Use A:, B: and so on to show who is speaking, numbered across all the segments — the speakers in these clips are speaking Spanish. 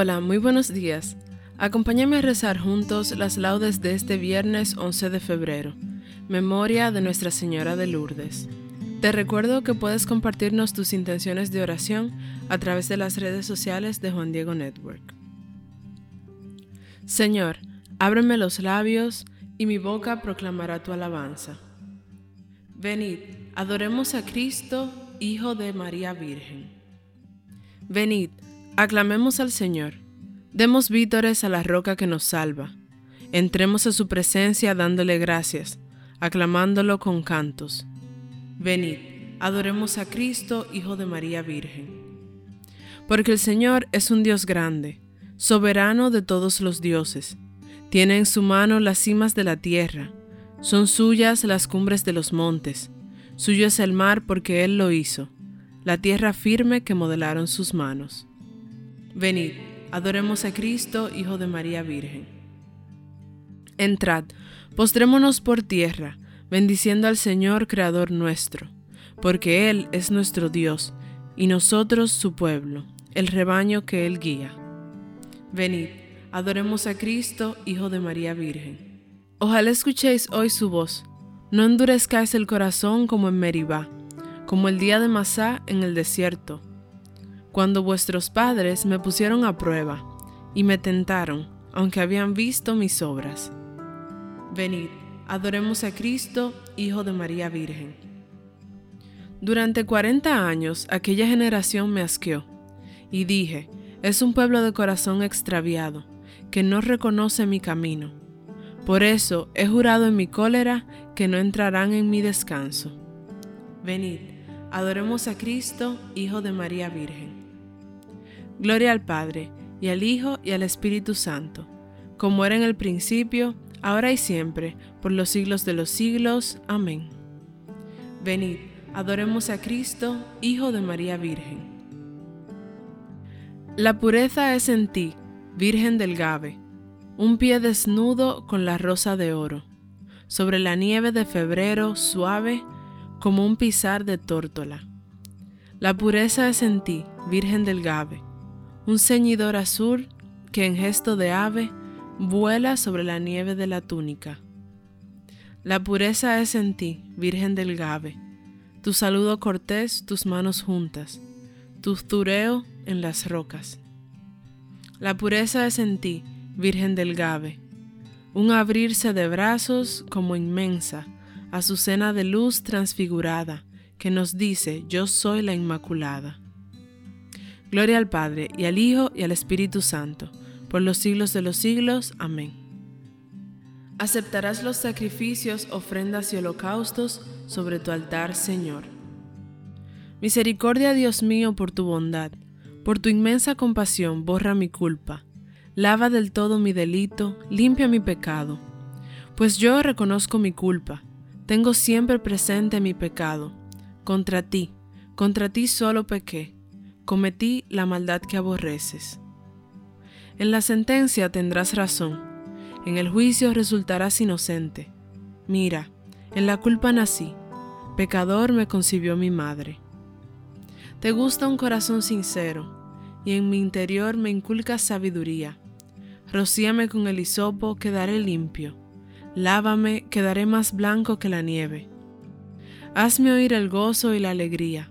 A: Hola, muy buenos días. Acompáñame a rezar juntos las laudes de este viernes 11 de febrero, memoria de Nuestra Señora de Lourdes. Te recuerdo que puedes compartirnos tus intenciones de oración a través de las redes sociales de Juan Diego Network. Señor, ábreme los labios y mi boca proclamará tu alabanza. Venid, adoremos a Cristo, Hijo de María Virgen. Venid, Aclamemos al Señor, demos vítores a la roca que nos salva, entremos a su presencia dándole gracias, aclamándolo con cantos. Venid, adoremos a Cristo, Hijo de María Virgen. Porque el Señor es un Dios grande, soberano de todos los dioses, tiene en su mano las cimas de la tierra, son suyas las cumbres de los montes, suyo es el mar porque Él lo hizo, la tierra firme que modelaron sus manos. Venid, adoremos a Cristo, Hijo de María Virgen. Entrad, postrémonos por tierra, bendiciendo al Señor Creador nuestro, porque Él es nuestro Dios, y nosotros su pueblo, el rebaño que Él guía. Venid, adoremos a Cristo, Hijo de María Virgen. Ojalá escuchéis hoy su voz, no endurezcáis el corazón como en Meribá, como el día de Masá en el desierto cuando vuestros padres me pusieron a prueba y me tentaron, aunque habían visto mis obras. Venid, adoremos a Cristo, Hijo de María Virgen. Durante cuarenta años aquella generación me asqueó, y dije, es un pueblo de corazón extraviado, que no reconoce mi camino. Por eso he jurado en mi cólera que no entrarán en mi descanso. Venid, adoremos a Cristo, Hijo de María Virgen. Gloria al Padre, y al Hijo, y al Espíritu Santo, como era en el principio, ahora y siempre, por los siglos de los siglos. Amén. Venid, adoremos a Cristo, Hijo de María Virgen. La pureza es en ti, Virgen del Gabe, un pie desnudo con la rosa de oro, sobre la nieve de febrero suave como un pisar de tórtola. La pureza es en ti, Virgen del Gabe, un ceñidor azul que en gesto de ave vuela sobre la nieve de la túnica. La pureza es en ti, Virgen del Gabe, tu saludo cortés, tus manos juntas, tu zureo en las rocas. La pureza es en ti, Virgen del Gabe, un abrirse de brazos como inmensa, azucena de luz transfigurada, que nos dice, yo soy la Inmaculada. Gloria al Padre, y al Hijo, y al Espíritu Santo, por los siglos de los siglos. Amén. Aceptarás los sacrificios, ofrendas y holocaustos sobre tu altar, Señor. Misericordia, Dios mío, por tu bondad, por tu inmensa compasión, borra mi culpa, lava del todo mi delito, limpia mi pecado. Pues yo reconozco mi culpa, tengo siempre presente mi pecado. Contra ti, contra ti solo pequé cometí la maldad que aborreces. En la sentencia tendrás razón, en el juicio resultarás inocente. Mira, en la culpa nací, pecador me concibió mi madre. Te gusta un corazón sincero, y en mi interior me inculcas sabiduría. Rocíame con el hisopo, quedaré limpio. Lávame, quedaré más blanco que la nieve. Hazme oír el gozo y la alegría,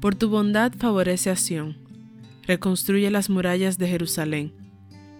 A: por tu bondad favorece a Sión, reconstruye las murallas de Jerusalén.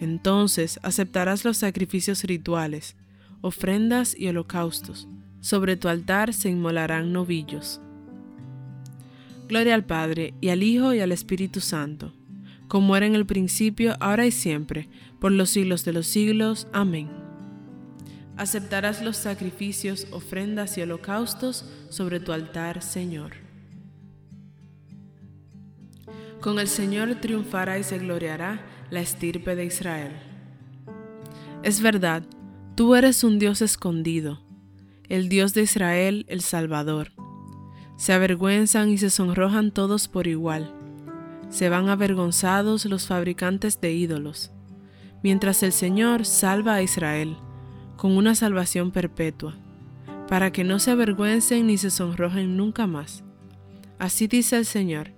A: Entonces aceptarás los sacrificios rituales, ofrendas y holocaustos. Sobre tu altar se inmolarán novillos. Gloria al Padre, y al Hijo, y al Espíritu Santo, como era en el principio, ahora y siempre, por los siglos de los siglos. Amén. Aceptarás los sacrificios, ofrendas y holocaustos sobre tu altar, Señor. Con el Señor triunfará y se gloriará la estirpe de Israel. Es verdad, tú eres un Dios escondido, el Dios de Israel, el Salvador. Se avergüenzan y se sonrojan todos por igual. Se van avergonzados los fabricantes de ídolos, mientras el Señor salva a Israel con una salvación perpetua, para que no se avergüencen ni se sonrojen nunca más. Así dice el Señor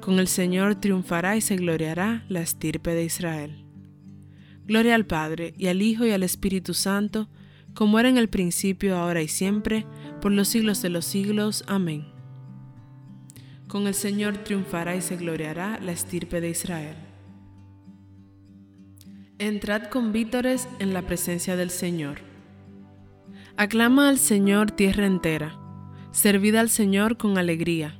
A: con el Señor triunfará y se gloriará la estirpe de Israel. Gloria al Padre, y al Hijo, y al Espíritu Santo, como era en el principio, ahora y siempre, por los siglos de los siglos. Amén. Con el Señor triunfará y se gloriará la estirpe de Israel. Entrad con vítores en la presencia del Señor. Aclama al Señor tierra entera, servid al Señor con alegría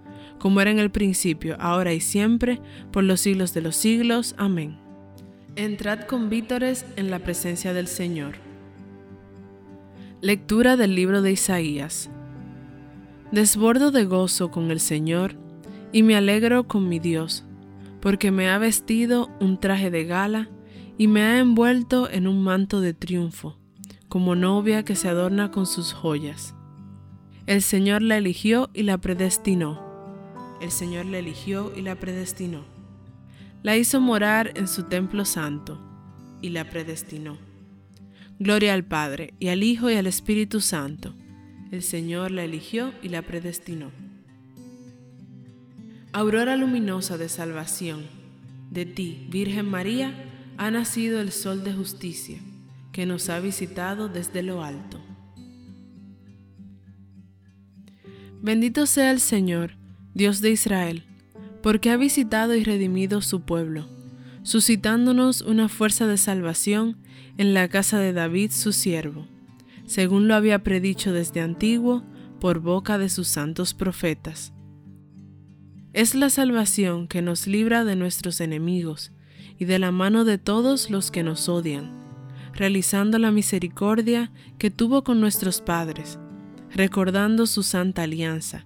A: como era en el principio, ahora y siempre, por los siglos de los siglos. Amén. Entrad con vítores en la presencia del Señor. Lectura del libro de Isaías. Desbordo de gozo con el Señor y me alegro con mi Dios, porque me ha vestido un traje de gala y me ha envuelto en un manto de triunfo, como novia que se adorna con sus joyas. El Señor la eligió y la predestinó. El Señor la eligió y la predestinó. La hizo morar en su templo santo y la predestinó. Gloria al Padre, y al Hijo, y al Espíritu Santo. El Señor la eligió y la predestinó. Aurora luminosa de salvación, de ti, Virgen María, ha nacido el sol de justicia, que nos ha visitado desde lo alto. Bendito sea el Señor, Dios de Israel, porque ha visitado y redimido su pueblo, suscitándonos una fuerza de salvación en la casa de David su siervo, según lo había predicho desde antiguo por boca de sus santos profetas. Es la salvación que nos libra de nuestros enemigos y de la mano de todos los que nos odian, realizando la misericordia que tuvo con nuestros padres, recordando su santa alianza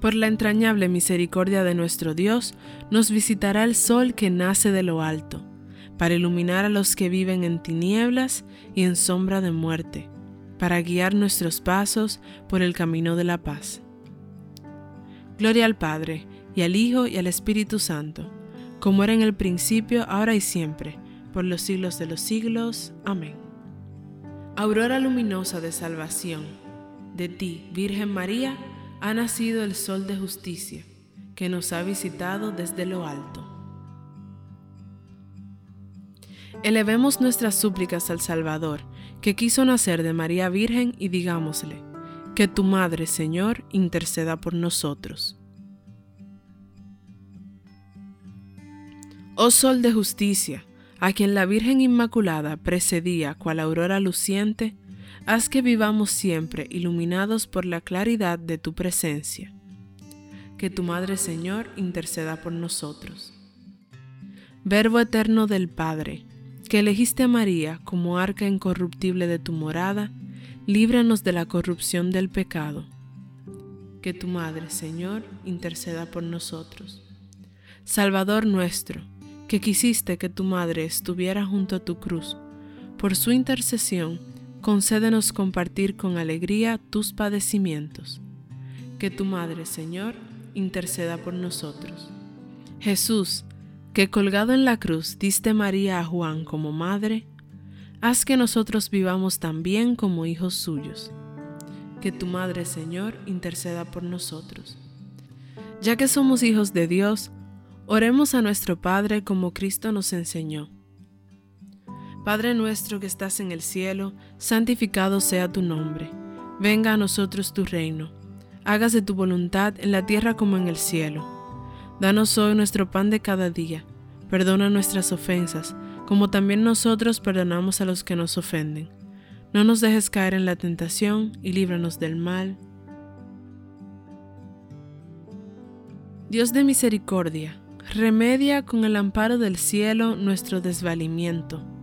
A: por la entrañable misericordia de nuestro Dios, nos visitará el sol que nace de lo alto, para iluminar a los que viven en tinieblas y en sombra de muerte, para guiar nuestros pasos por el camino de la paz. Gloria al Padre, y al Hijo, y al Espíritu Santo, como era en el principio, ahora y siempre, por los siglos de los siglos. Amén. Aurora luminosa de salvación, de ti, Virgen María, ha nacido el sol de justicia, que nos ha visitado desde lo alto. Elevemos nuestras súplicas al Salvador, que quiso nacer de María Virgen, y digámosle, que tu Madre, Señor, interceda por nosotros. Oh Sol de justicia, a quien la Virgen Inmaculada precedía cual aurora luciente, haz que vivamos siempre iluminados por la claridad de tu presencia. Que tu Madre Señor interceda por nosotros. Verbo eterno del Padre, que elegiste a María como arca incorruptible de tu morada, líbranos de la corrupción del pecado. Que tu Madre, Señor, interceda por nosotros. Salvador nuestro, que quisiste que tu Madre estuviera junto a tu cruz, por su intercesión, concédenos compartir con alegría tus padecimientos. Que tu Madre, Señor, interceda por nosotros. Jesús, que colgado en la cruz diste María a Juan como madre, haz que nosotros vivamos también como hijos suyos. Que tu Madre, Señor, interceda por nosotros. Ya que somos hijos de Dios, oremos a nuestro Padre como Cristo nos enseñó Padre nuestro que estás en el cielo, santificado sea tu nombre. Venga a nosotros tu reino. Hágase tu voluntad en la tierra como en el cielo. Danos hoy nuestro pan de cada día. Perdona nuestras ofensas, como también nosotros perdonamos a los que nos ofenden. No nos dejes caer en la tentación y líbranos del mal. Dios de misericordia, remedia con el amparo del cielo nuestro desvalimiento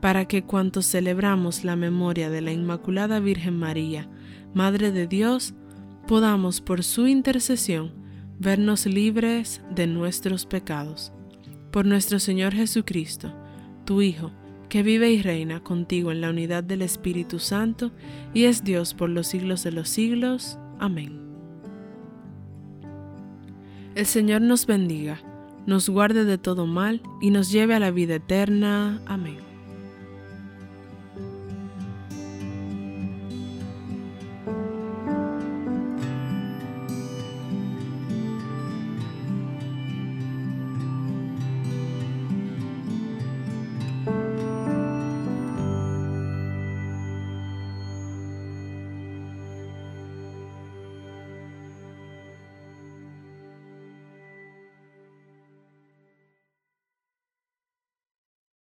A: para que cuantos celebramos la memoria de la Inmaculada Virgen María, Madre de Dios, podamos por su intercesión vernos libres de nuestros pecados. Por nuestro Señor Jesucristo, tu Hijo, que vive y reina contigo en la unidad del Espíritu Santo y es Dios por los siglos de los siglos. Amén. El Señor nos bendiga, nos guarde de todo mal y nos lleve a la vida eterna. Amén.